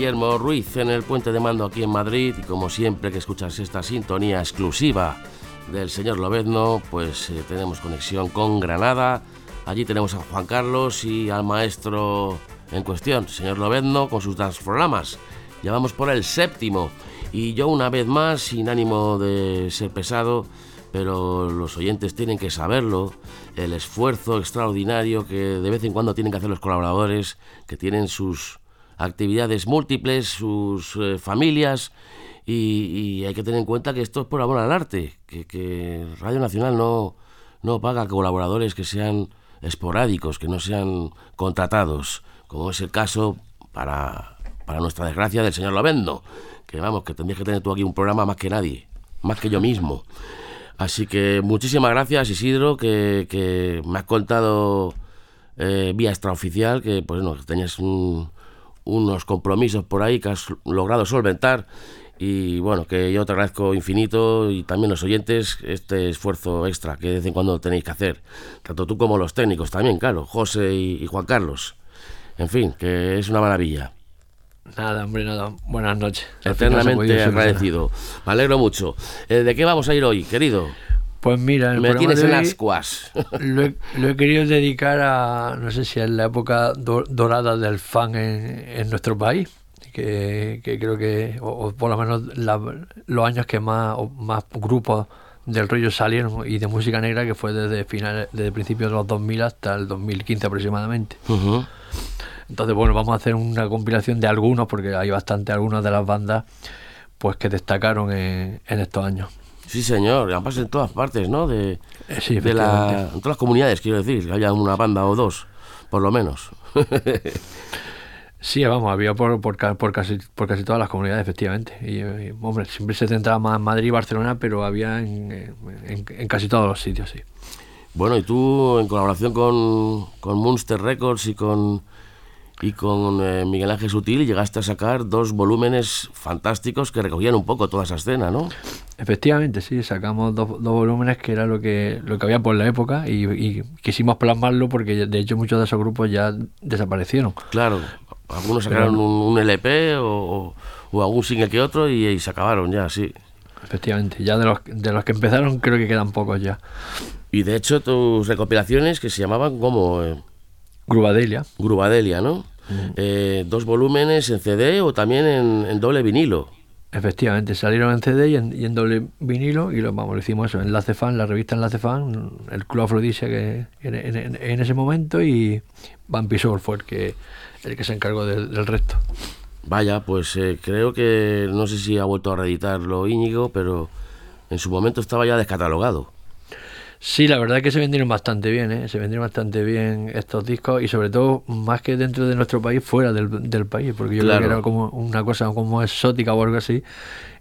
Guillermo Ruiz en el puente de mando aquí en Madrid y como siempre que escuchas esta sintonía exclusiva del señor Lobezno, pues eh, tenemos conexión con Granada. Allí tenemos a Juan Carlos y al maestro en cuestión, señor Lobezno, con sus dos programas. Ya vamos por el séptimo y yo una vez más, sin ánimo de ser pesado, pero los oyentes tienen que saberlo, el esfuerzo extraordinario que de vez en cuando tienen que hacer los colaboradores, que tienen sus actividades múltiples, sus eh, familias, y, hay que tener en cuenta que esto es por amor al arte, que, Radio Nacional no, no paga colaboradores que sean esporádicos, que no sean contratados, como es el caso, para, para nuestra desgracia, del señor Lovendo, que vamos, que tendrías que tener tú aquí un programa más que nadie, más que yo mismo. Así que muchísimas gracias Isidro, que, me has contado eh, vía extraoficial que pues no, tenías un, unos compromisos por ahí que has logrado solventar y bueno, que yo te agradezco infinito y también los oyentes este esfuerzo extra que de vez en cuando tenéis que hacer, tanto tú como los técnicos también, claro, José y, Juan Carlos. En fin, que es una maravilla. Nada, hombre, nada. Buenas noches. Eternamente agradecido. Me alegro mucho. Eh, ¿De qué vamos a ir hoy, querido? Pues mira, me tienes en las cuas. Lo he, querido dedicar a, no sé si es la época dorada del fan en, nuestro país, que, creo que, o, por lo menos los años que más, más grupos del rollo salieron y de música negra, que fue desde finales, desde principios de los 2000 hasta el 2015 aproximadamente. Entonces, bueno, vamos a hacer una compilación de algunos, porque hay bastante algunas de las bandas pues que destacaron en estos años. Sí, señor, además en todas partes, ¿no? De, eh, sí, de la, en todas las comunidades, quiero decir, que haya una banda o dos, por lo menos. sí, vamos, había por, por, por, casi, por casi todas las comunidades, efectivamente. Y, hombre, siempre se centraba más en Madrid y Barcelona, pero había en, en, casi todos los sitios, sí. Bueno, y tú, en colaboración con, con Munster Records y con y con eh, Miguel Ángel Sutil llegaste a sacar dos volúmenes fantásticos que recogían un poco toda esa escena, ¿no? Efectivamente, sí, sacamos dos, dos volúmenes que era lo que, lo que había por la época y, quisimos plasmarlo porque de hecho muchos de esos grupos ya desaparecieron. Claro, algunos sacaron un, LP o, o, algún single que otro y, se acabaron ya, sí. Efectivamente, ya de los, de los que empezaron creo que quedan pocos ya. Y de hecho tus recopilaciones que se llamaban como... Eh, Grubadelia. Grubadelia, ¿no? Eh, dos volúmenes en CD o también en, doble vinilo. Efectivamente, salieron en CD y en, doble vinilo y lo, vamos, hicimos eso, Enlace Fan, la revista Enlace Fan, el Club Afrodisia que en, ese momento y Vampisor fue el que, el que se encargó del, resto. Vaya, pues eh, creo que no sé si ha vuelto a reeditarlo Íñigo, pero en su momento estaba ya descatalogado. Sí, la verdad es que se vendieron bastante bien, ¿eh? se vendieron bastante bien estos discos y sobre todo más que dentro de nuestro país, fuera del, del país, porque yo creo que era como una cosa como exótica o algo así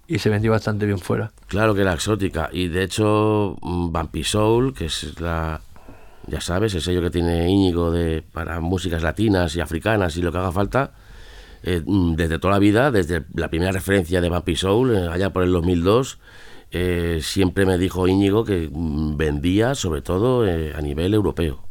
y se vendió bastante bien fuera. Claro que era exótica y de hecho Bumpy mm, Soul, que es la, ya sabes, el sello que tiene Íñigo de, para músicas latinas y africanas y lo que haga falta, eh, mm, desde toda la vida, desde la primera referencia de Bumpy Soul, eh, allá por el 2002, eh, siempre me dijo Íñigo que mm, vendía sobre todo eh, a nivel europeo.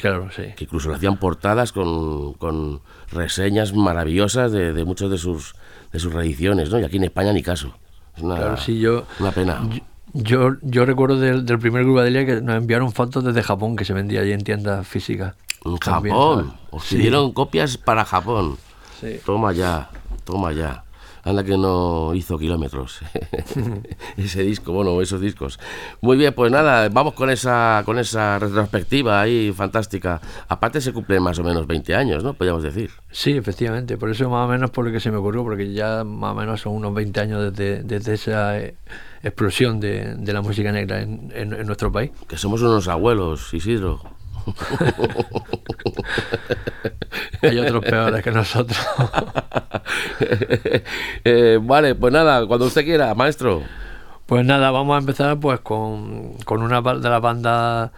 Claro, sí. Que incluso le hacían portadas con, con reseñas maravillosas de, muchas de sus, de sus reediciones, ¿no? Y aquí en España ni caso. Es una, yo, una pena. Yo, yo recuerdo del, del primer grupo de que nos enviaron fotos desde Japón que se vendía allí en tiendas físicas. En Japón. Os Sí. copias para Japón. Sí. Toma ya, toma ya. Anda que no hizo kilómetros ese disco, bueno, esos discos. Muy bien, pues nada, vamos con esa con esa retrospectiva ahí fantástica. Aparte se cumplen más o menos 20 años, ¿no? Podríamos decir. Sí, efectivamente, por eso más o menos por lo que se me ocurrió, porque ya más o menos son unos 20 años desde, desde esa eh, explosión de, de la música negra en, en- en nuestro país. Que somos unos abuelos, Isidro. Hay otros peores que nosotros. Eh, vale, pues nada, cuando usted quiera, maestro. Pues nada, vamos a empezar pues con, con una de las bandas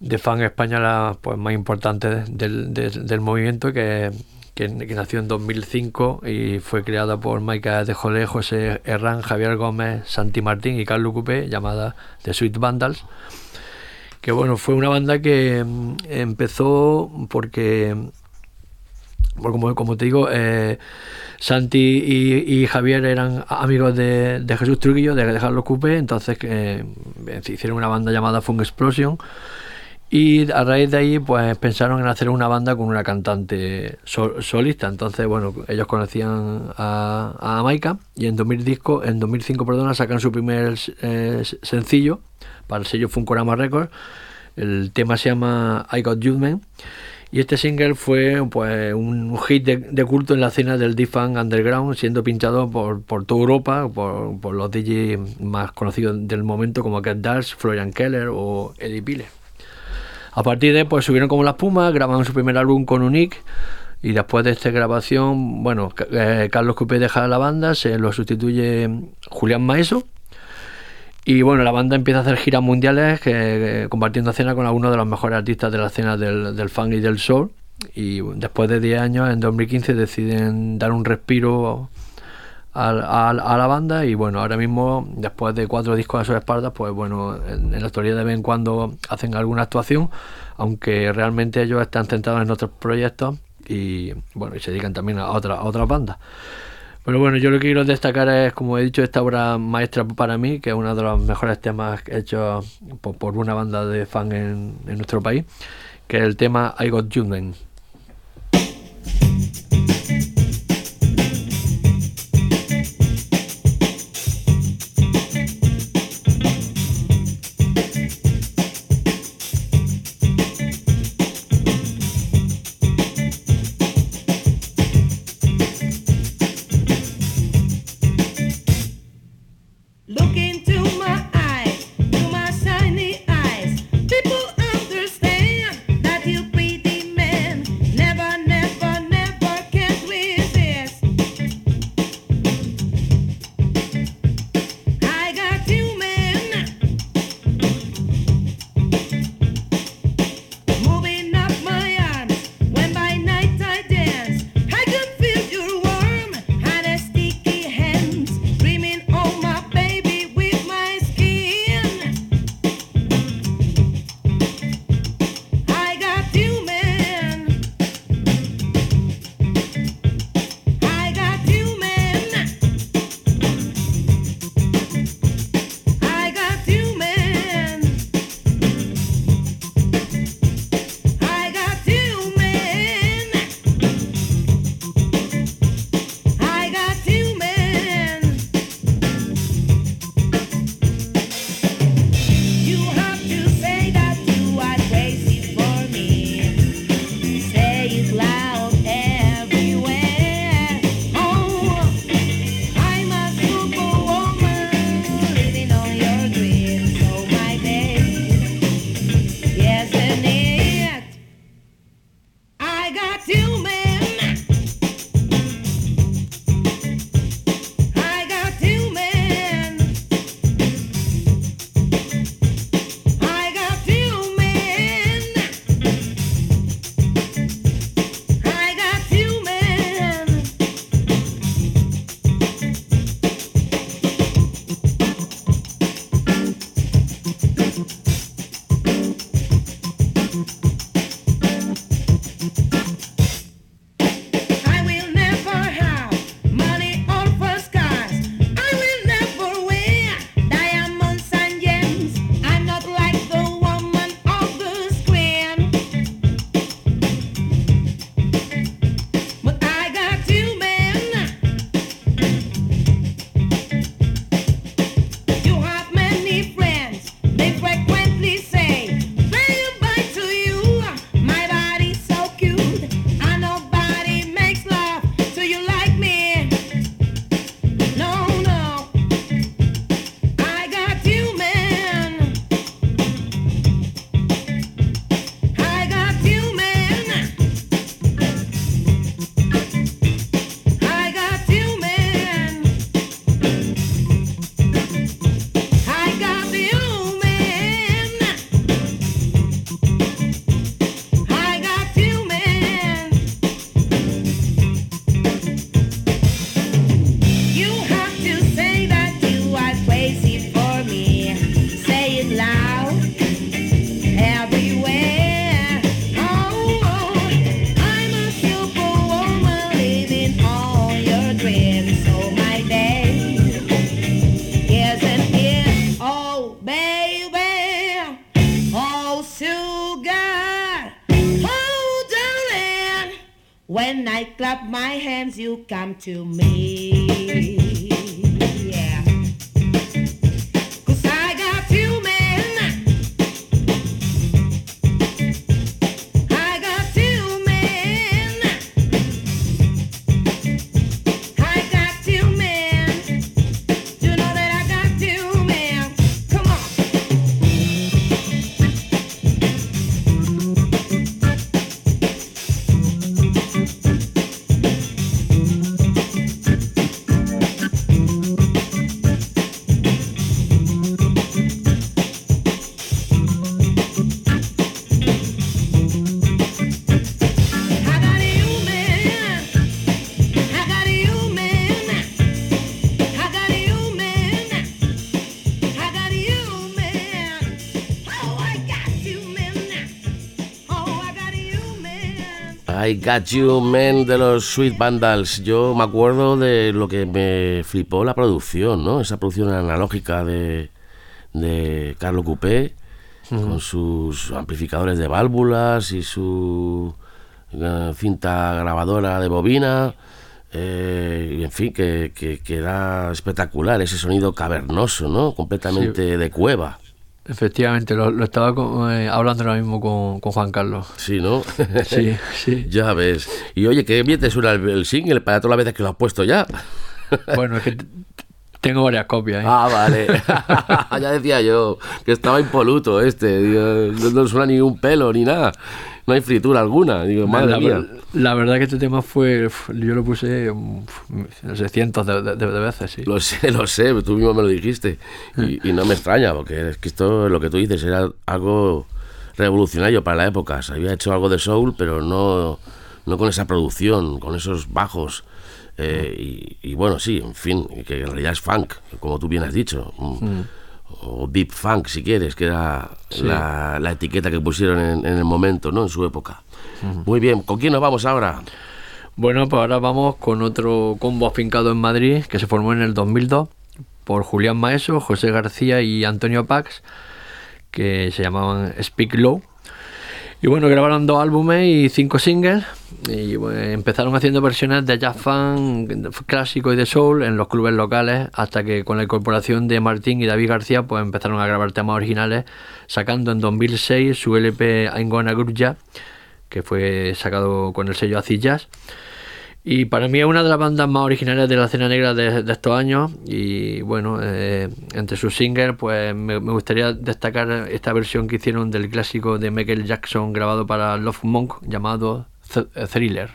de fan españolas pues más importantes del, del- del movimiento que, que, que nació en 2005 y fue creada por Maika de Jolé, José Herrán, Javier Gómez, Santi Martín y Carlos Cupé, llamada The Sweet Vandals. Que bueno, fue una banda que mm, empezó porque porque como, como te digo, eh, Santi y, Javier eran amigos de, de Jesús Trujillo, de dejarlo Cupé, entonces eh, hicieron una banda llamada Funk Explosion y a raíz de ahí pues pensaron en hacer una banda con una cantante sol- solista, entonces bueno, ellos conocían a, a Maika y en 2000 disco, en 2005 perdona, sacan su primer eh, sencillo para el sello Funkorama Records, el tema se llama I Got Man y este single fue pues un hit de, culto en la escena del deep funk underground, siendo pinchado por, por toda Europa, por, los DJs más conocidos del momento como Cat Dash, Florian Keller o Eddie Pile. A partir de pues subieron como las pumas, grabaron su primer álbum con Unique y después de esta grabación, bueno, eh, Carlos Cupé deja la banda, se lo sustituye Julián Maeso y bueno, la banda empieza a hacer giras mundiales compartiendo escena con algunos de los mejores artistas de la escena del, del funk y del soul. Y después de 10 años, en 2015, deciden dar un respiro al- al- a, la banda. Y bueno, ahora mismo, después de cuatro discos a sus espaldas, pues bueno, en, en la actualidad de vez en cuando hacen alguna actuación, aunque realmente ellos están centrados en otros proyectos y bueno, y se dedican también a, otra, a otras bandas. Pero bueno, yo lo que quiero destacar es, como he dicho, esta obra maestra para mí, que es uno de los mejores temas hechos por, una banda de fan en, nuestro país, que es el tema I Got You When I clap my hands, you come to me. Got You Men de los Sweet Vandals. Yo me acuerdo de lo que me flipó la producción, ¿no? Esa producción analógica de, de Carlo Coupé, con sus amplificadores de válvulas y su eh, cinta grabadora de bobina. eh, en fin, que, que, que era espectacular ese sonido cavernoso, ¿no? Completamente de cueva. Efectivamente, lo, lo estaba co- eh, hablando ahora mismo con, con Juan Carlos. Sí, ¿no? Sí, sí. ya ves. Y oye, qué bien te suena el, el single para todas las veces que lo has puesto ya. Bueno, es que tengo varias copias. ¿eh? Ah, vale. ya decía yo que estaba impoluto este. No suena ni un pelo ni nada. No hay fritura alguna. Digo, madre la, mía. ver- la verdad que este tema fue, yo lo puse, no sé, cientos de, de- de veces, sí. Lo sé, lo sé, tú mismo me lo dijiste. Y, y no me extraña, porque es que esto, lo que tú dices, era algo revolucionario para la época. Se había hecho algo de soul, pero no, no con esa producción, con esos bajos. Eh, y, y bueno, sí, en fin, que en realidad es funk, como tú bien has dicho. Mm. O deep funk, si quieres, que era la, la etiqueta que pusieron en, en el momento, ¿no? En su época. Muy bien, ¿con quién nos vamos ahora? Bueno, pues ahora vamos con otro combo afincado en Madrid que se formó en el 2002 por Julián Maeso, José García y Antonio Pax, que se llamaban Speak Low. Y bueno, grabaron dos álbumes y cinco singles. Y bueno, empezaron haciendo versiones de jazz funk clásico y de soul en los clubes locales hasta que con la incorporación de Martín y David García pues empezaron a grabar temas originales sacando en 2006 su LP I'm Gonna Groove que fue sacado con el sello Acid Jazz y para mí es una de las bandas más originales de la escena negra de, estos años. Y bueno, eh, entre sus singles, pues me, gustaría destacar esta versión que hicieron del clásico de Michael Jackson grabado para Love Monk llamado Th- Thriller.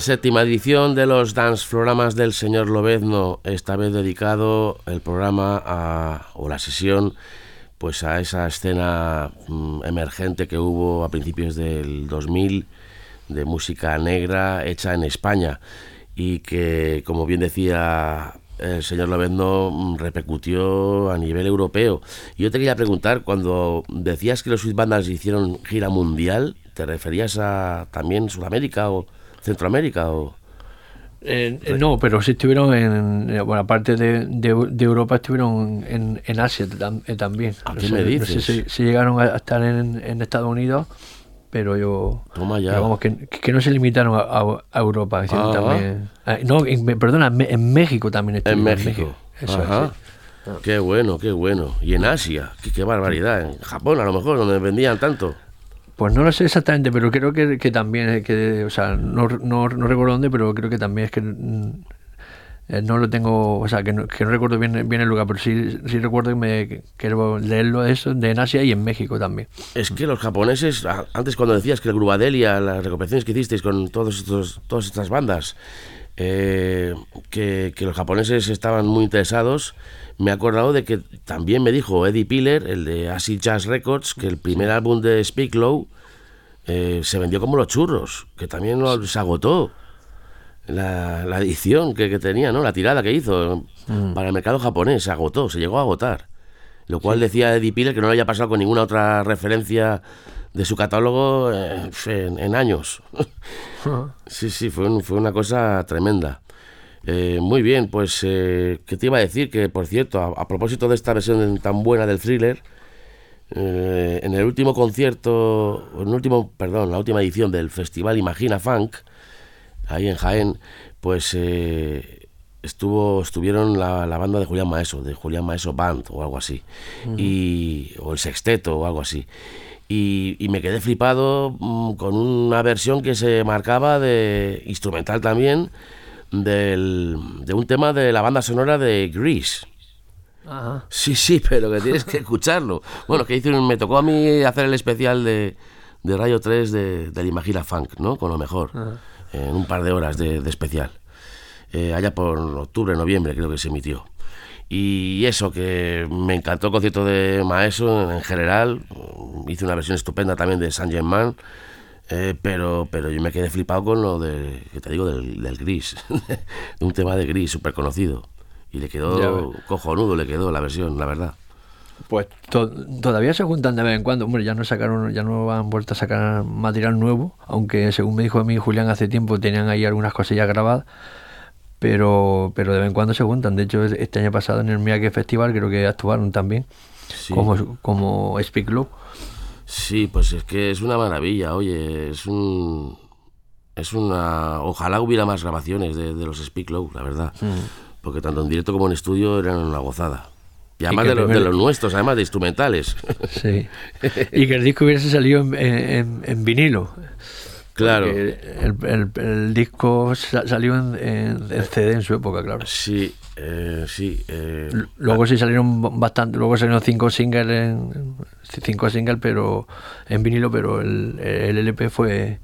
La séptima edición de los Dance Floramas del señor Lobezno, esta vez dedicado el programa a, o la sesión pues a esa escena mm, emergente que hubo a principios del 2000 de música negra hecha en España y que, como bien decía el señor Lobezno, mm, repercutió a nivel europeo. Yo te quería preguntar, cuando decías que los Sweet Bandas hicieron gira mundial, ¿te referías a también Sudamérica o Centroamérica? O... Eh, eh, no, pero sí estuvieron en. Bueno, aparte de, de- de Europa, estuvieron en, en Asia tam- eh, también. ¿Ah, No qué sé- me no dices? sé si, si llegaron a estar en, en Estados Unidos, pero yo. Toma ya. pero vamos, que, que no se limitaron a, a- a Europa. hicieron Ah. también, ah, no, en- perdona, en, México también En estuvieron. México. Eso es, Ajá. sí. Qué bueno, qué bueno. Y en Asia, qué, qué barbaridad. En Japón, a lo mejor, donde vendían tanto. Pues no lo sé exactamente, pero creo que, que también, que, o sea, no, no, no recuerdo dónde, pero creo que también es que mm, eh, no lo tengo, o sea, que no, que no recuerdo bien, bien el lugar, pero sí, sí recuerdo que me quiero leerlo eso, de en Asia y en México también. Es que los japoneses, antes cuando decías que el Grubadelia, las recopilaciones que hicisteis con todos estos, todas estas bandas, eh, que, que los japoneses estaban muy interesados, me he acordado de que también me dijo Eddie Piller, el de Acid Jazz Records, que el primer álbum de Speak Low eh, se vendió como los churros, que también lo- se agotó. La, la edición que, que tenía, ¿no? La tirada que hizo para el mercado japonés se agotó, se llegó a agotar. Lo cual decía Eddie Piller que no le haya pasado con ninguna otra referencia de su catálogo eh, en, en años. sí, sí, fue, un- fue una cosa tremenda. Eh, muy bien, pues, eh, ¿qué te iba a decir? Que, por cierto, a, a propósito de esta versión tan buena del thriller, eh, en el último concierto, en el último, perdón, la última edición del Festival Imagina Funk, ahí en Jaén, pues eh, estuvo, estuvieron la, la banda de Julián Maeso, de Julián Maeso Band o algo así, y, o el sexteto o algo así. Y, y me quedé flipado mm, con una versión que se marcaba de instrumental también del, de un tema de la banda sonora de Grease. Ajá. Sí, sí, pero que tienes que escucharlo. Bueno, que hice me tocó a mí hacer el especial de, de Radio 3 de, del Imagina Funk, ¿no? Con lo mejor. En un par de horas de, de especial. Eh, allá por octubre, noviembre creo que se emitió. Y eso, que me encantó el concierto de Maeso en, en general. Hice una versión estupenda también de San Germain. Eh, pero, pero yo me quedé flipado con lo de, que te digo, del, del gris. de un tema de gris súper conocido. Y le quedó cojonudo, le quedó la versión, la verdad. Pues to- todavía se juntan de vez en cuando. Hombre, ya no sacaron, ya no han vuelto a sacar material nuevo, aunque según me dijo a mí Julián hace tiempo tenían ahí algunas cosillas grabadas. Pero, pero de vez en cuando se juntan. De hecho, este año pasado en el Miyake Festival creo que actuaron también, Sí. como, como Speak Club. Sí, pues es que es una maravilla, oye, es un... Es una... Ojalá hubiera más grabaciones de, de los Speak Low, la verdad. Porque tanto en directo como en estudio eran una gozada. Y además de, los, de los nuestros, además de instrumentales. Sí. y que el disco hubiese salido en, en- en vinilo. Claro. El, el- el disco sa- salió en, en- en CD en su época, claro. Sí, eh, sí. eh, Luego sí salieron bastante, luego salieron cinco singles, en, cinco singles, pero en vinilo, pero el, el LP fue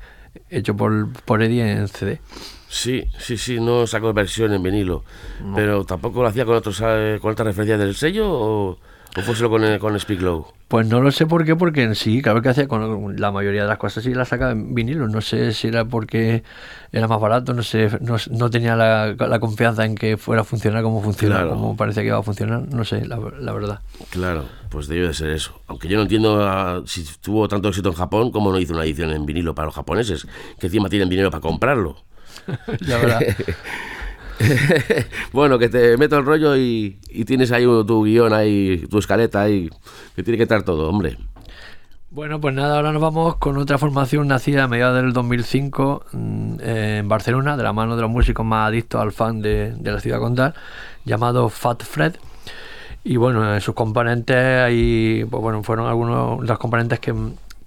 hecho por, por Eddie en CD. Sí, sí, sí, no sacó versión en vinilo. Pero tampoco lo hacía con otros eh, con otras referencias del sello o, o fue solo con, eh, con Speak Low. Pues no lo sé por qué, porque en sí, claro que hacía con la mayoría de las cosas sí las sacaba en vinilo. No sé si era porque era más barato, no sé, no, no tenía la, la confianza en que fuera a funcionar como funciona, Claro. como parecía que iba a funcionar, no sé, la, la verdad. Claro, pues debe de ser eso. Aunque yo no entiendo ah, si tuvo tanto éxito en Japón, cómo no hizo una edición en vinilo para los japoneses, que encima tienen dinero para comprarlo. La verdad. bueno, que te meto el rollo y, y tienes ahí tu guion, ahí, tu escaleta ahí, que tiene que estar todo, hombre. Bueno, pues nada, ahora nos vamos con otra formación nacida a mediados del 2005 mm, en Barcelona, de la mano de los músicos más adictos al fan de, la ciudad condal, llamado Fat Fred. Y bueno, en sus componentes pues bueno, fueron algunos de los componentes que,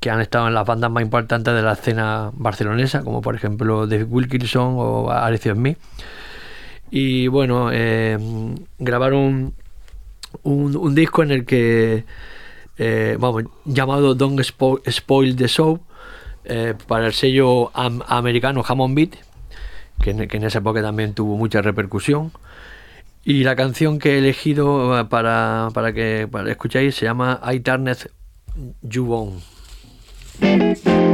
han estado en las bandas más importantes de la escena barcelonesa, como por ejemplo David Wilkinson o Arecio Smith. Y bueno, eh, grabaron un, disco en el que eh, vamos, llamado Don't Spo- Spoil the Show eh, para el sello am- americano Hammond Beat que en, esa época también tuvo mucha repercusión. Y la canción que he elegido eh, para, para que para escucháis se llama I Turned You On.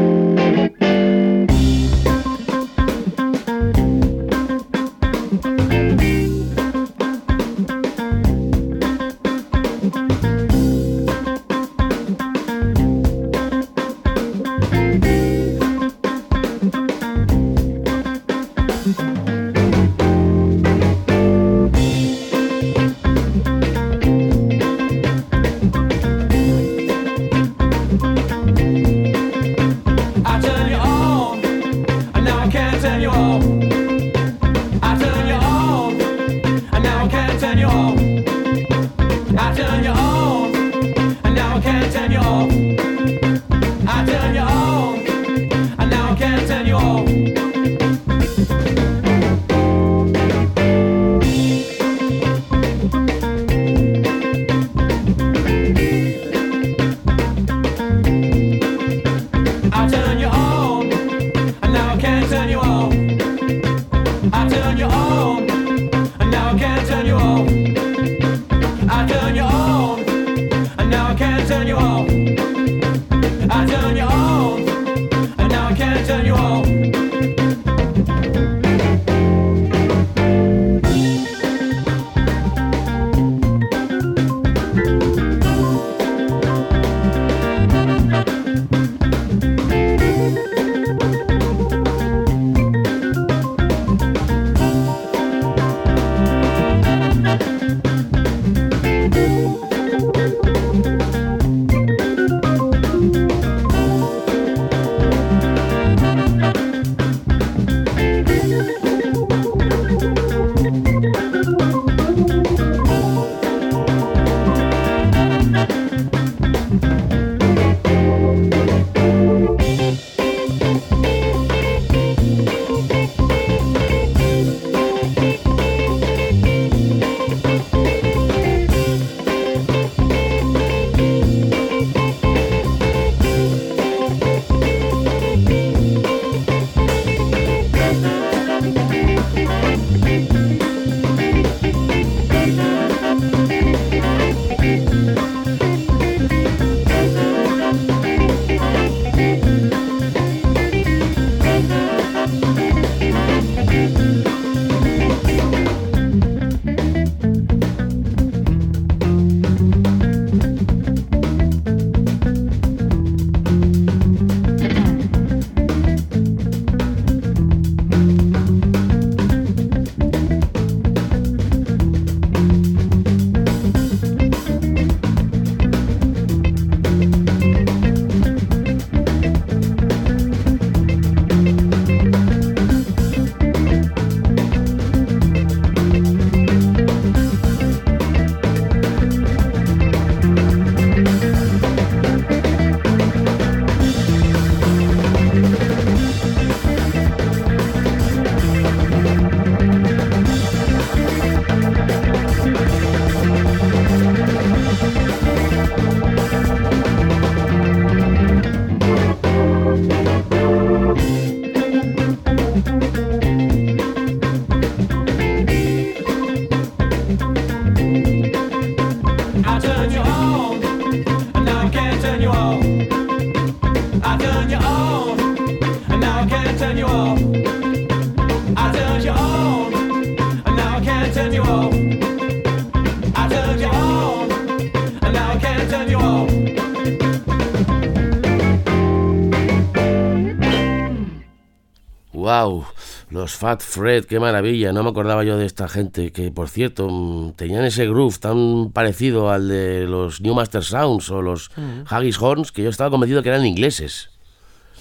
Los Fat Fred, qué maravilla, no me acordaba yo de esta gente, que por cierto mm, tenían ese groove tan parecido al de los New Master Sounds o los Haggis Horns, que yo estaba convencido que eran ingleses.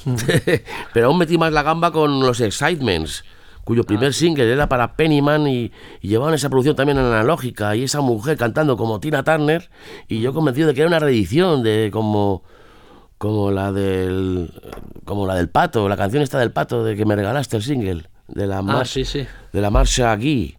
Pero aún metí más la gamba con los Excitements, cuyo primer single era para Pennyman y, y llevaban esa producción también analógica y esa mujer cantando como Tina Turner y yo convencido de que era una reedición de como como la del como la del pato, la canción esta del pato de que me regalaste el single de la Ah, mar- sí, sí. de la marcha aquí.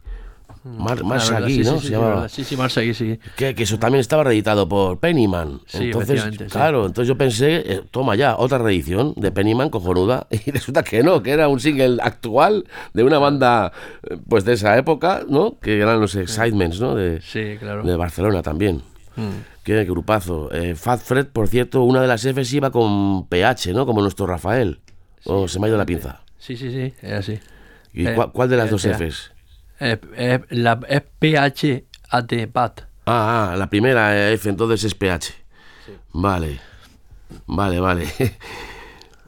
Mar, verdad, sí, ¿no? sí, Se sí, llamaba. Sí, sí, Marsagui, sí. Que, que eso también estaba reeditado por Pennyman. Sí, entonces, claro, entonces yo pensé, eh, toma ya, otra reedición de Pennyman cojonuda. Y resulta que no, que era un single actual de una banda eh, pues de esa época, ¿no? Que eran los Excitements, ¿no? De, Sí, claro. de Barcelona también. Mm. Qué grupazo. Eh, Fat Fred, por cierto, una de las Fs iba con PH, ¿no? Como nuestro Rafael. O se me ha ido la pinza. Sí, sí, sí, es así. ¿Y Eh, cuál, cuál de las dos espera. Fs? Es, es, la, es PHAT, PAT. Ah, ah, la primera eh, F entonces es PH. Vale. Vale, vale.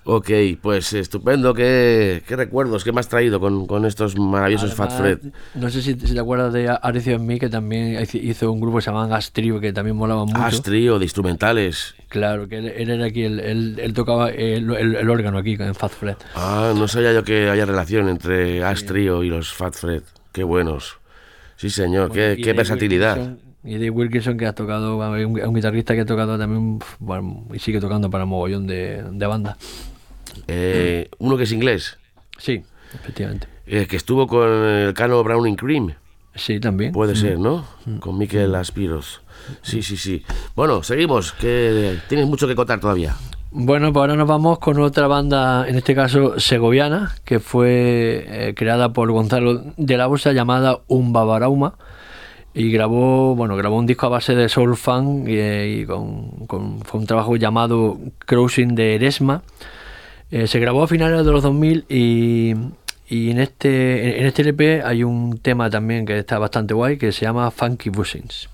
ok, pues estupendo. ¿Qué, qué recuerdos que me has traído con, con estos maravillosos Fat Fred? No sé si, si te acuerdas de Arecio en mí, que también hizo- un grupo que se llamaba que también molaba mucho. As trío de instrumentales. Claro, que él, él era aquí, él, él- él tocaba el, el- el órgano aquí en Fat Fred. Ah, no sabía yo que haya relación entre As Trio y los Fat Fred. Qué buenos. Sí, señor, qué, qué versatilidad. Y Dave Wilkinson, que ha tocado, un, un guitarrista que ha tocado también, bueno, y sigue tocando para mogollón de, de bandas. Eh, uno que es inglés, Sí, efectivamente. eh, que estuvo con el Cano Browning Cream. Sí, también. Puede ser, ¿no? Con Miquel Aspiros. Sí, sí, sí. Bueno, seguimos, que tienes mucho que contar todavía. Bueno, pues ahora nos vamos con otra banda, en este caso segoviana, que fue eh, creada por Gonzalo de la Bosa llamada Umbabarauma y grabó, bueno, grabó un disco a base de soul funk y, y con, con- fue un trabajo llamado Crossing de Eresma. Eh, se grabó a finales de los 2000 y, y en este en este LP hay un tema también que está bastante guay que se llama Funky Bushings.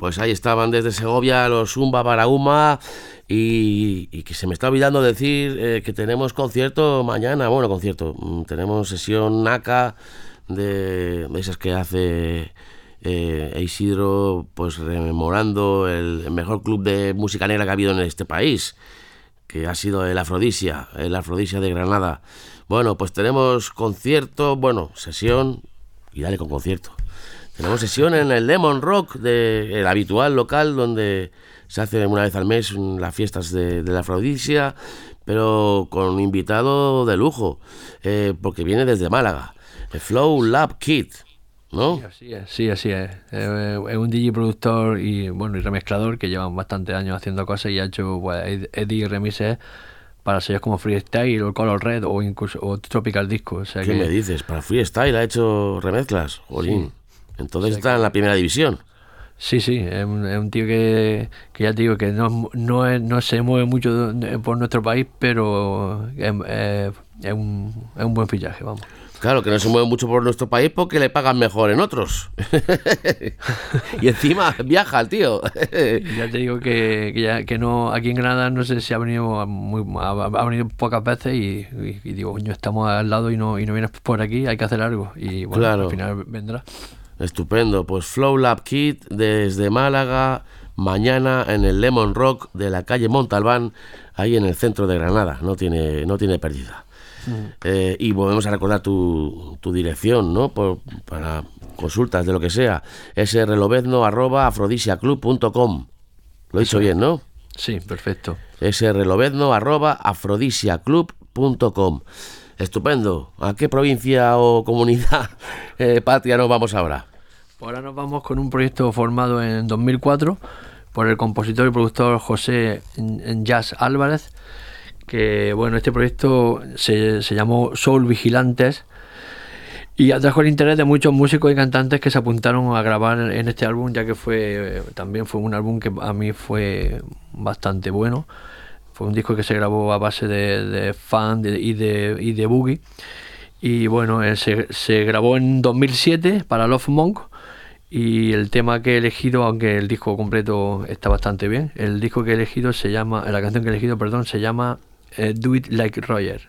Pues ahí estaban desde Segovia los Zumba Barauma y, y que se me está olvidando decir eh, que tenemos concierto mañana, bueno, concierto, mm, tenemos sesión NACA de, esas que hace eh, Isidro, pues rememorando el, el mejor club de música negra que ha habido en este país, que ha sido el Afrodisia, el Afrodisia de Granada. Bueno, pues tenemos concierto, bueno, sesión y dale con concierto. Tenemos sesión en el Lemon Rock, de, el habitual local donde se hace una vez al mes las fiestas de, de la Afrodisia, pero con un invitado de lujo, eh, porque viene desde Málaga. El Flow Lab Kit, ¿no? Sí, así es, sí, así es. Eh, es un DJ productor y bueno y remezclador que llevan bastantes años haciendo cosas y ha hecho pues, Eddie remixes para sellos como Freestyle o Color Red o incluso o Tropical Disco. O sea ¿Qué que, me dices? Para Freestyle ha hecho remezclas, Jolín. Entonces está en la primera división. Sí, sí, es un, es un tío que, que ya te digo que no, no, es- no se mueve mucho por nuestro país, pero es, un, es un buen fichaje, vamos. Claro, que no se mueve mucho por nuestro país porque le pagan mejor en otros. y encima viaja el tío. Ya te digo que, que, ya, que no aquí en Granada no sé si ha venido muy, ha, ha venido pocas veces y, y- y digo, coño, estamos al lado y no, y no vienes por aquí, hay que hacer algo. Y bueno, Claro. al final vendrá. Estupendo. Pues Flow Lab Kit desde Málaga, mañana en el Lemon Rock de la calle Montalbán, ahí en el centro de Granada. No tiene, no tiene pérdida. Eh, y volvemos a recordar tu, tu dirección, ¿no? Por- para consultas de lo que sea. srlobezno arroba afrodisiaclub.com. Lo he dicho bien, ¿no? Sí, perfecto. srlobezno arroba afrodisiaclub.com. Estupendo. ¿A qué provincia o comunidad eh, patria nos vamos ahora? Ahora nos vamos con un proyecto formado en 2004 por el compositor y productor José Jazz Álvarez, que bueno, este proyecto se, se llamó Soul Vigilantes y atrajo el interés de muchos músicos y cantantes que se apuntaron a grabar en este álbum, ya que fue también fue un álbum que a mí fue bastante bueno. Fue un disco que se grabó a base de, de fan y, de, y de boogie. Y bueno, se, se grabó en 2007 para Love Monk. Y el tema que he elegido, aunque el disco completo está bastante bien, el disco que he elegido se llama, la canción que he elegido, perdón, se llama eh, Do It Like Roger.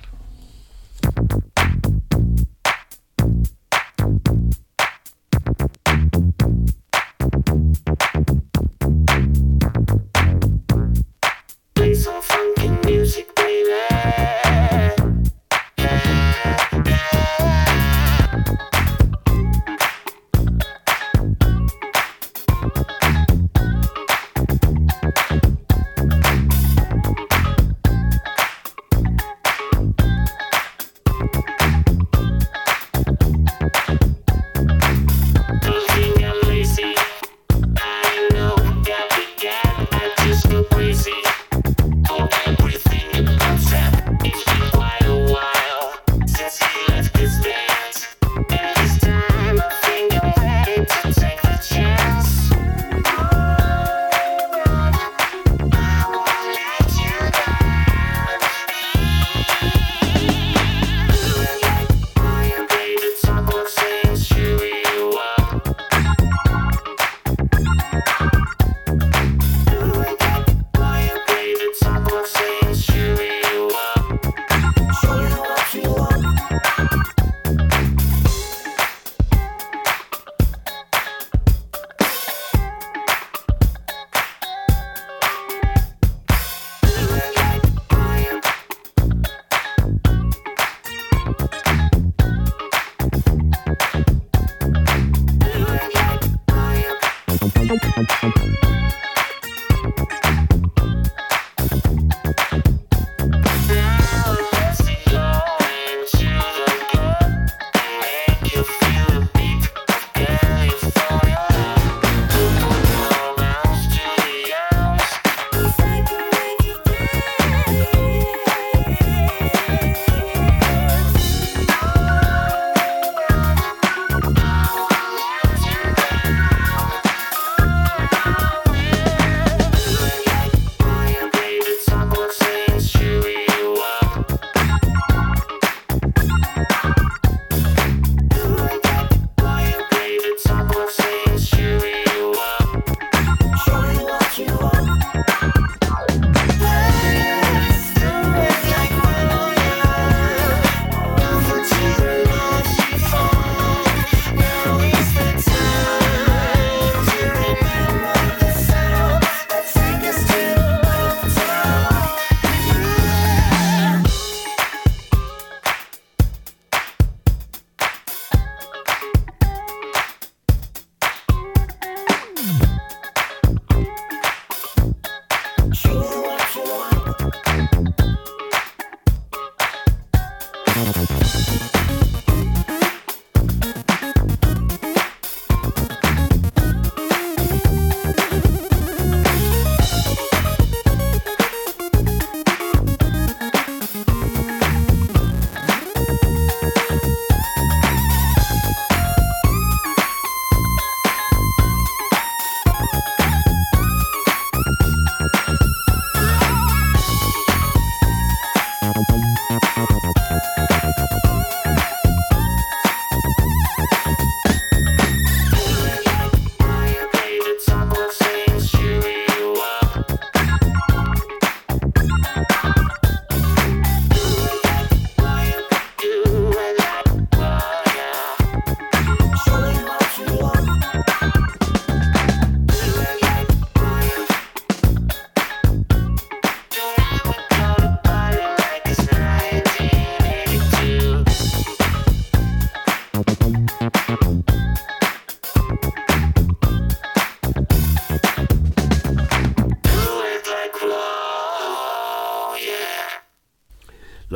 Bye.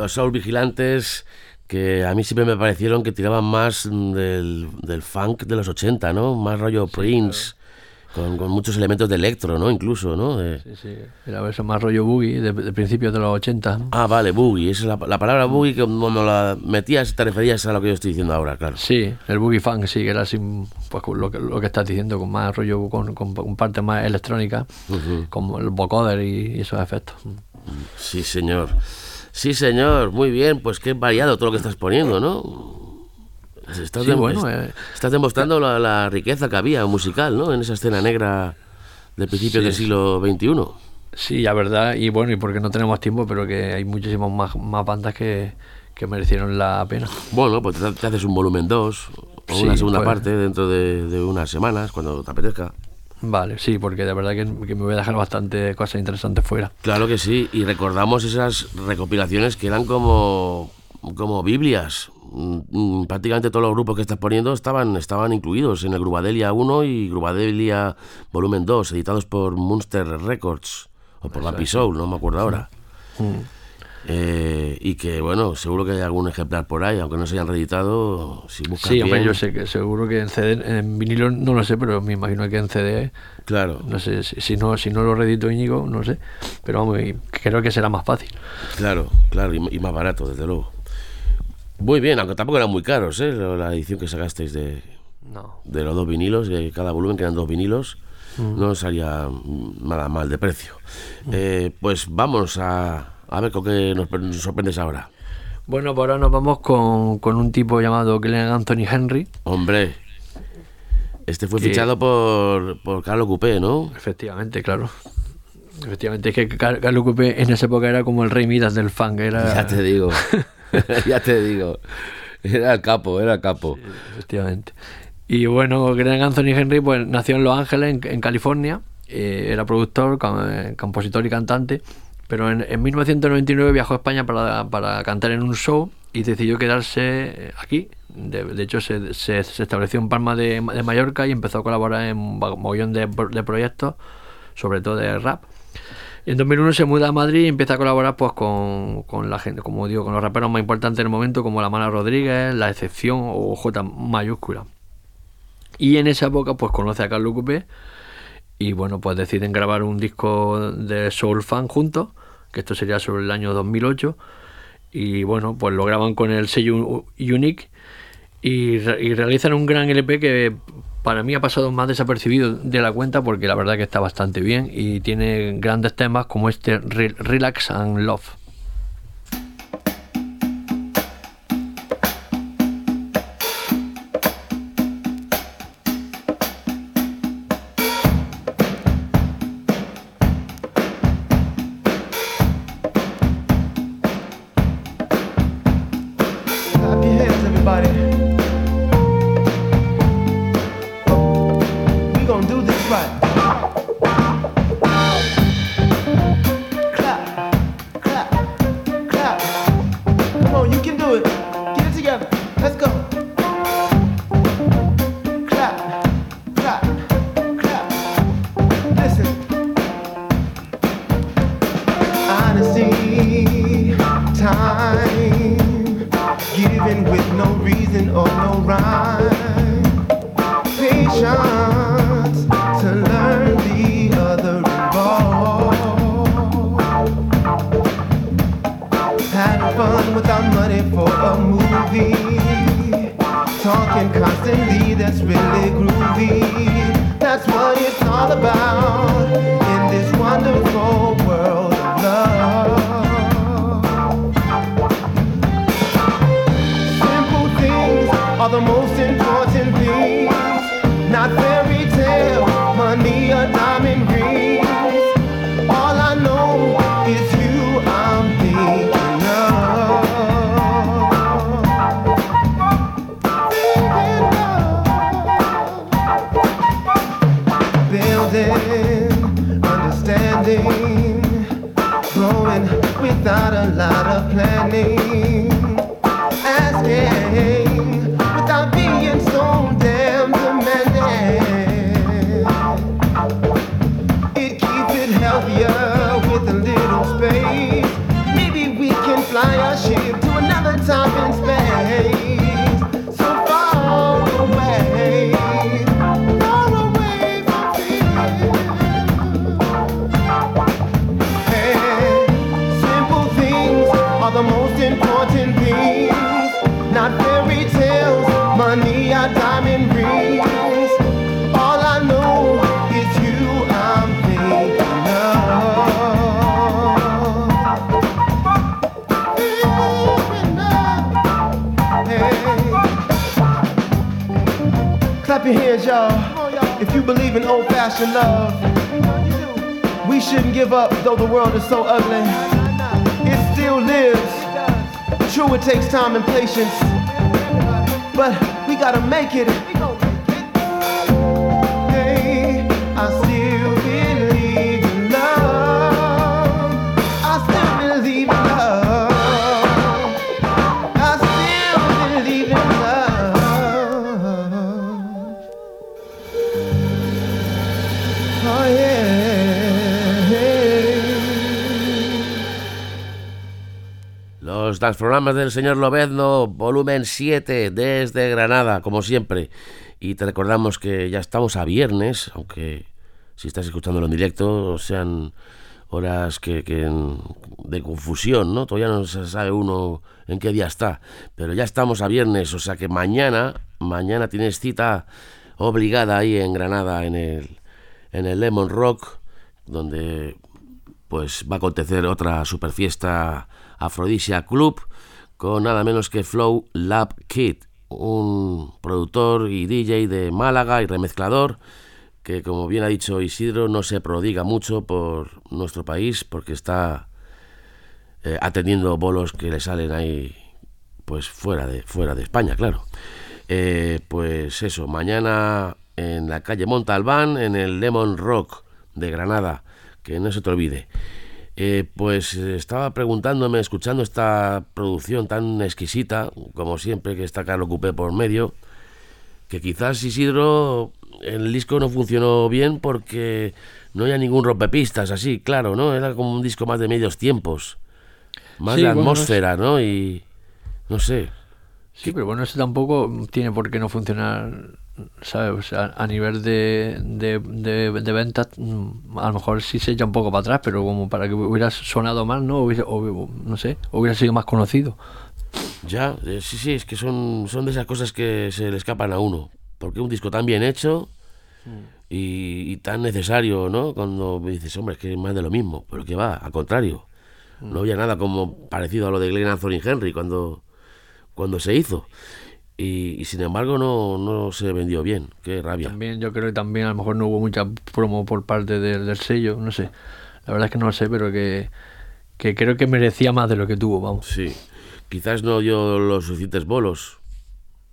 Soul Vigilantes que a mí siempre me parecieron que tiraban más del, del funk de los 80, ¿no? Más rollo Prince, con, con muchos elementos de electro, ¿no? Incluso, ¿no? De- Sí, sí. Era eso más rollo boogie de, de principios de los 80. Ah, vale, boogie. Esa es la, la palabra boogie que cuando la metías te referías a lo que yo estoy diciendo ahora, claro. Sí, el boogie funk, sí, que era así, pues lo que, lo que estás diciendo, con más rollo, con, con, con parte más electrónica, Ujú. como el vocoder y, y esos efectos. Sí, señor. Sí, señor. Muy bien, pues qué variado todo lo que estás poniendo, ¿no? Estás, Sí, dem- bueno, eh. estás demostrando la, la riqueza que había musical, ¿no? En esa escena negra de principios Sí. del siglo XXI. Sí, la verdad, y bueno, y porque no tenemos tiempo, pero que hay muchísimas más, más bandas que, que merecieron la pena. Bueno, pues te, te haces un volumen 2 o Sí, una segunda pues. parte dentro de, de unas semanas, cuando te apetezca. Vale, sí, porque de verdad que, que me voy a dejar bastante cosas interesantes fuera. Claro que sí, y recordamos esas recopilaciones que eran como, como Biblias. Mm, mm, Prácticamente todos los grupos que estás poniendo estaban, estaban incluidos en el Grubadelia 1 y Grubadelia Volumen 2, editados por Munster Records o por Lapi Soul, no me acuerdo ahora. Eh, y que, bueno, seguro que hay algún ejemplar por ahí, aunque no se hayan reeditado. Si buscas Sí, hombre, yo sé que seguro que en CD, en vinilo no lo sé, pero me imagino que en CD, Claro, no sé, si, si no si no lo redito Íñigo, no sé, pero vamos, creo que será más fácil. claro, claro, y, y más barato, desde luego. Muy bien, aunque tampoco eran muy caros, ¿eh? La edición que sacasteis de, No. de los dos vinilos, que cada volumen que eran dos vinilos, no salía mm, nada mal de precio. Eh, pues vamos a, a ver con qué nos, nos sorprendes ahora. Bueno, pues ahora nos vamos con, con un tipo llamado Glenn Anthony Henry, Hombre, este fue Que- fichado por, por Carlos Coupé, ¿no? efectivamente, claro. Efectivamente, es que Car- Carlos Coupé en esa época era como el rey Midas del funk, era... Ya te digo, ya te digo. Era el capo, era el capo. Efectivamente. Y bueno, Glenn Anthony Henry pues nació en Los Ángeles, en, en California. Eh, era productor, eh, compositor y cantante. Pero en, en 1999 viajó a España para, para cantar en un show y decidió quedarse eh, aquí. De, hecho, se, se- se estableció en Palma de, Mallorca y empezó a colaborar en un mogollón de proyectos, sobre todo de rap. En 2001 se muda a Madrid y empieza a colaborar pues con, con la gente, como digo, con los raperos más importantes del momento, como La Mala Rodríguez, La Excepción o J mayúscula. Y en esa época pues conoce a Carlos Coupé y bueno, pues deciden grabar un disco de Soul Fan juntos, que esto sería sobre el año 2008 y bueno, pues lo graban con el sello Unique y, y realizan un gran LP que para mí ha pasado más desapercibido de la cuenta porque la verdad que está bastante bien y tiene grandes temas como este Re- Relax and Love. Most believe in old fashioned love, we shouldn't give up, though the world is so ugly. It still lives. True, it takes time and patience, but we gotta make it. Los programas del señor Lobezno, volumen 7, desde Granada, como siempre. Y te recordamos que ya estamos a viernes, aunque si estás escuchándolo en directo, sean horas que, que de confusión, ¿no? Todavía no se sabe uno en qué día está. Pero ya estamos a viernes, o sea que mañana, mañana tienes cita obligada ahí en Granada, en el, en el Lemon Rock, donde pues va a acontecer otra super fiesta Afrodisia Club con nada menos que Flow Lab Kid, un productor y DJ de Málaga y remezclador que como bien ha dicho Isidro no se prodiga mucho por nuestro país porque está eh, atendiendo bolos que le salen ahí pues fuera de fuera de España, claro. Eh, pues eso, mañana en la calle Montalbán, en el Lemon Rock de Granada, que no se te olvide. Eh, pues eh, estaba preguntándome, escuchando esta producción tan exquisita, como siempre que está Carlos Cupé por medio, que quizás Isidro el disco no funcionó bien porque no había ningún rompepistas así, claro, ¿no? Era como un disco más de medios tiempos, más Sí, de bueno, es- atmósfera, ¿no? Y no sé, Sí, pero bueno, eso tampoco tiene por qué no funcionar, ¿sabes? O a nivel de, de, de, ventas, mm, a lo mejor sí se echa un poco para atrás, pero como para que hubiera sonado más, ¿no? Hubiera- o, no sé, hubiera sido más conocido. Ya, eh, sí, sí, es que son, son de esas cosas que se le escapan a uno. Porque un disco tan bien hecho y, tan necesario, ¿no? Cuando dices, hombre, es que es más de lo mismo. Pero que va, al contrario. No había nada como parecido a lo de Glenn Anthony Henry cuando, cuando se hizo. Y, y sin embargo no, no se vendió bien. Qué rabia. También yo creo que también a lo mejor no hubo mucha promo por parte del, del sello, no sé. La verdad es que no lo sé, pero que, que creo que merecía más de lo que tuvo, vamos. Sí. Quizás no dio los suficientes bolos.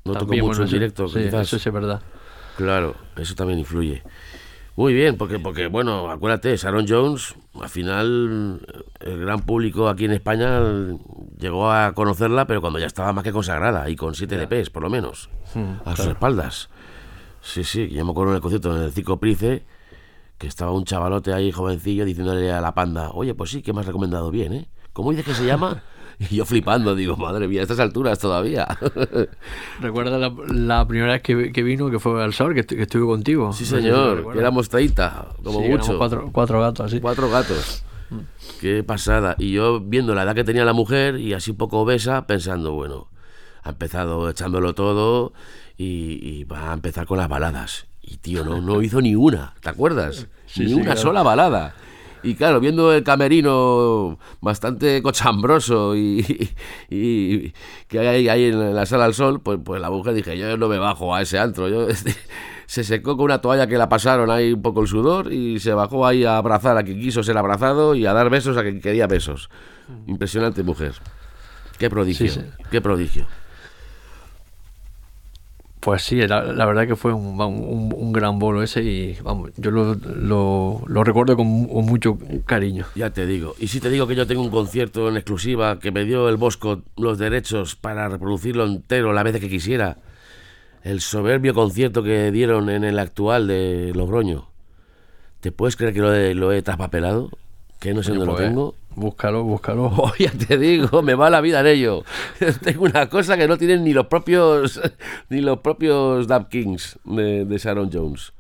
No tocó También, mucho bueno, en directo. sí, quizás. eso sí es verdad. Claro, eso también influye. Muy bien, porque, porque bueno, acuérdate, Sharon Jones, al final el gran público aquí en España llegó a conocerla, pero cuando ya estaba más que consagrada y con siete LPs, por lo menos, a sus espaldas. Sí, sí, yo me acuerdo en el concierto en el Circo Price, que estaba un chavalote ahí jovencillo diciéndole a la panda, oye, pues sí, que me has recomendado bien, ¿eh? ¿Cómo dices que se llama? Y yo flipando, digo, madre mía, a estas alturas todavía. Recuerda la, la primera vez que, que vino, que fue al Sol, que, que estuve contigo. sí, No señor, que éramos 30, como Sí, mucho. Cuatro, cuatro gatos, así. Cuatro gatos. Qué pasada. Y yo viendo la edad que tenía la mujer y así un poco obesa, pensando, bueno, ha empezado echándolo todo y, y va a empezar con las baladas. Y tío, no, no hizo ni una, ¿te acuerdas? Sí, ni sí, una claro. sola balada. Y claro, viendo el camerino bastante cochambroso y, y que hay ahí en la sala al sol, pues, pues la mujer dije, yo no me bajo a ese antro. Yo, se secó con una toalla que la pasaron ahí un poco el sudor y se bajó ahí a abrazar a quien quiso ser abrazado y a dar besos a quien quería besos. Impresionante mujer. Qué prodigio, Sí, sí. qué prodigio. Pues sí, la, la verdad que fue un, un, gran bolo ese y vamos, yo lo, lo, recuerdo con mucho cariño. Ya te digo. Y si te digo que yo tengo un concierto en exclusiva que me dio el Bosco los derechos para reproducirlo entero la vez que quisiera. El soberbio concierto que dieron en el actual de Logroño. ¿Te puedes creer que lo he, lo he traspapelado? Que no sé dónde lo Pues, tengo. Búscalo, búscalo. Oh, ya te digo, me va la vida en ello. Tengo una cosa que no tienen ni los propios ni los propios Dub Kings de, de Sharon Jones.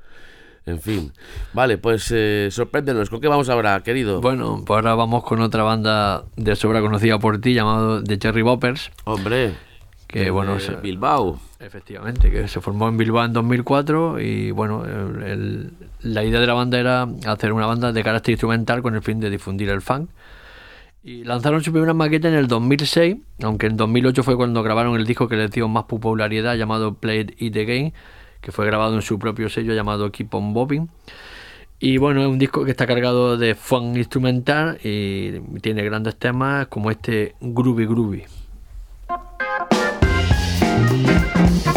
En fin. Vale, pues eh, sorpréndenos. ¿Con qué vamos ahora, querido? Bueno, pues ahora vamos con otra banda de sobra conocida por ti llamado The Cherry Boppers, Hombre. Que bueno, se- Bilbao. efectivamente, que se formó en Bilbao en 2004 y bueno, el- el- la idea de la banda era hacer una banda de carácter instrumental con el fin de difundir el funk. Y lanzaron su primera maqueta en el 2006, aunque en 2008 fue cuando grabaron el disco que les dio más popularidad llamado Play It Again, que fue grabado en su propio sello llamado Keep on Bobbing. Y bueno, es un disco que está cargado de funk instrumental y tiene grandes temas como este Groovy Groovy. あっ!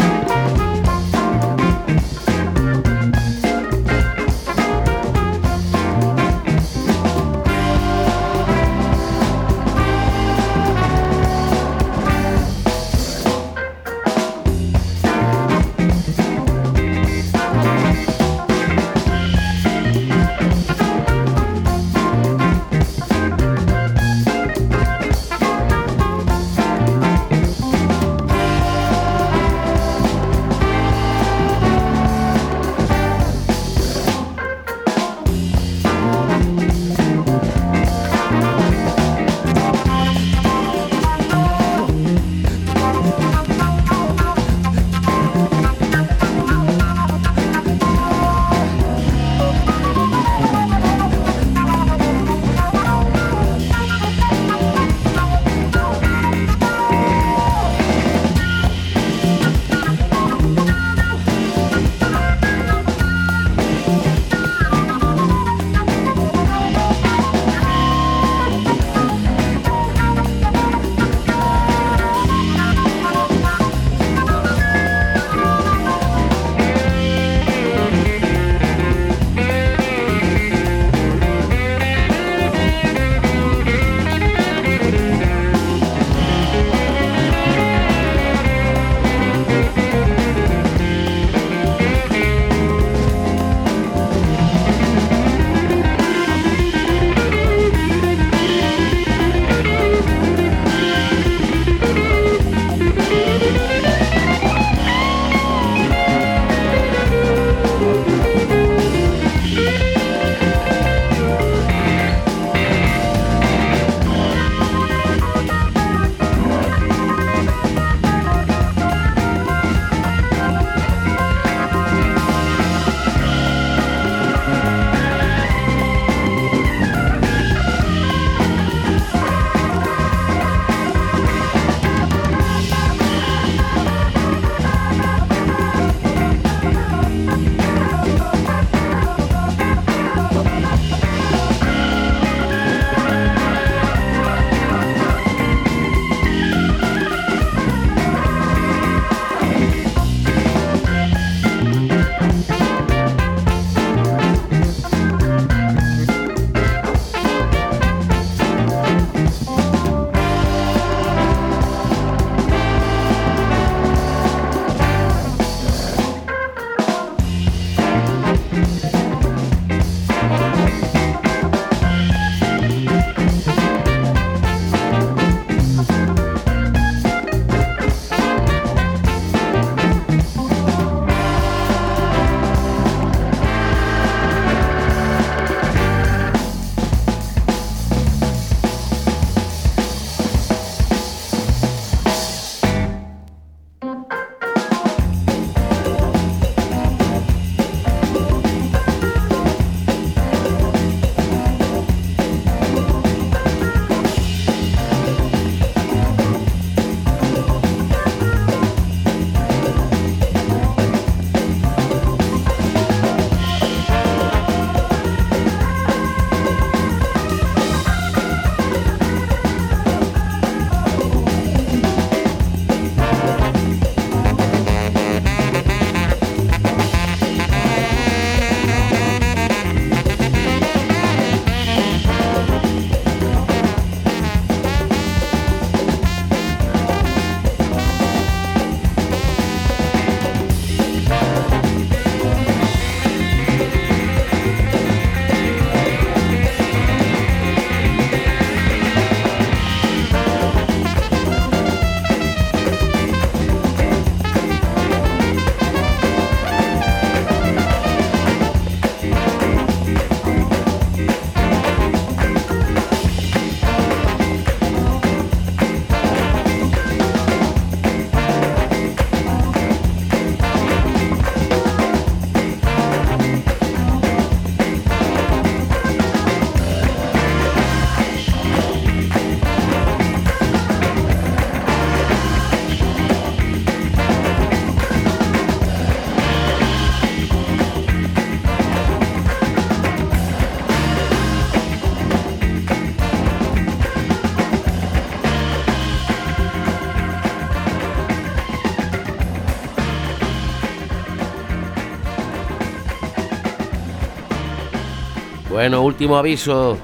Bueno, último aviso.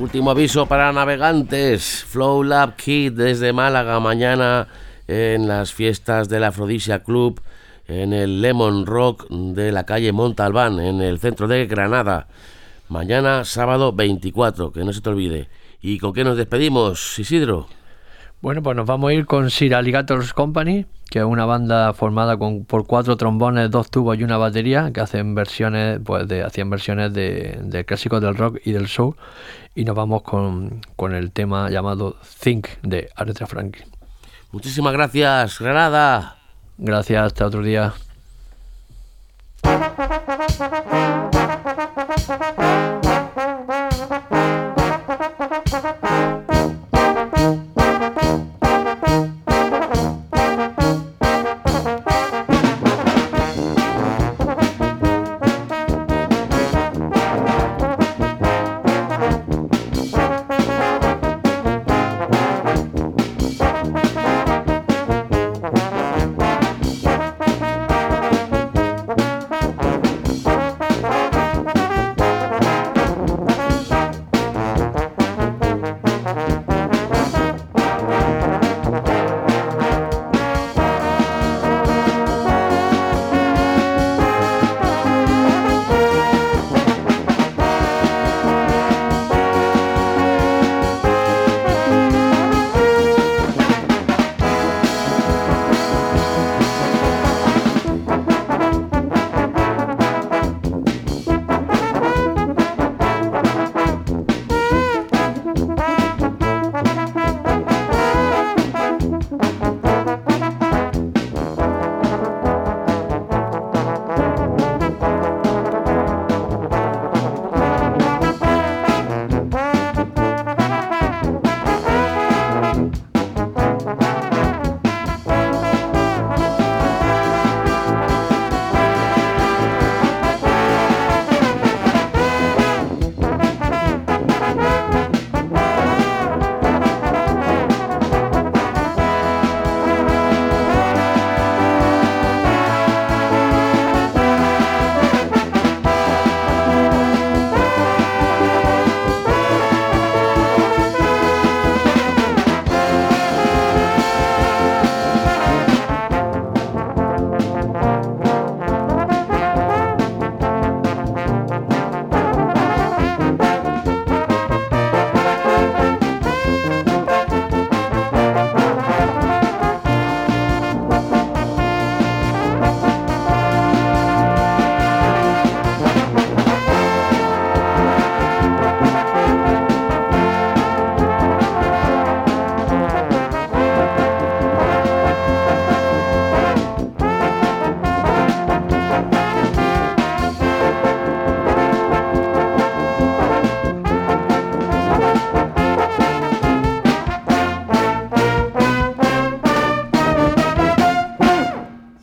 Último aviso para navegantes. Flow Lab Kid desde Málaga mañana en las fiestas del Afrodisia Club en el Lemon Rock de la calle Montalbán en el centro de Granada. Mañana sábado 24, que no se te olvide. ¿Y con qué nos despedimos, Isidro? Bueno, pues nos vamos a ir con Sir Alligators Company, que es una banda formada con, por cuatro trombones, dos tubos y una batería, que hacen versiones, pues de, hacían versiones de, de clásicos del rock y del soul. Y nos vamos con, con el tema llamado Think de Aretha Franklin. Muchísimas gracias, Granada. Gracias, hasta otro día. Thank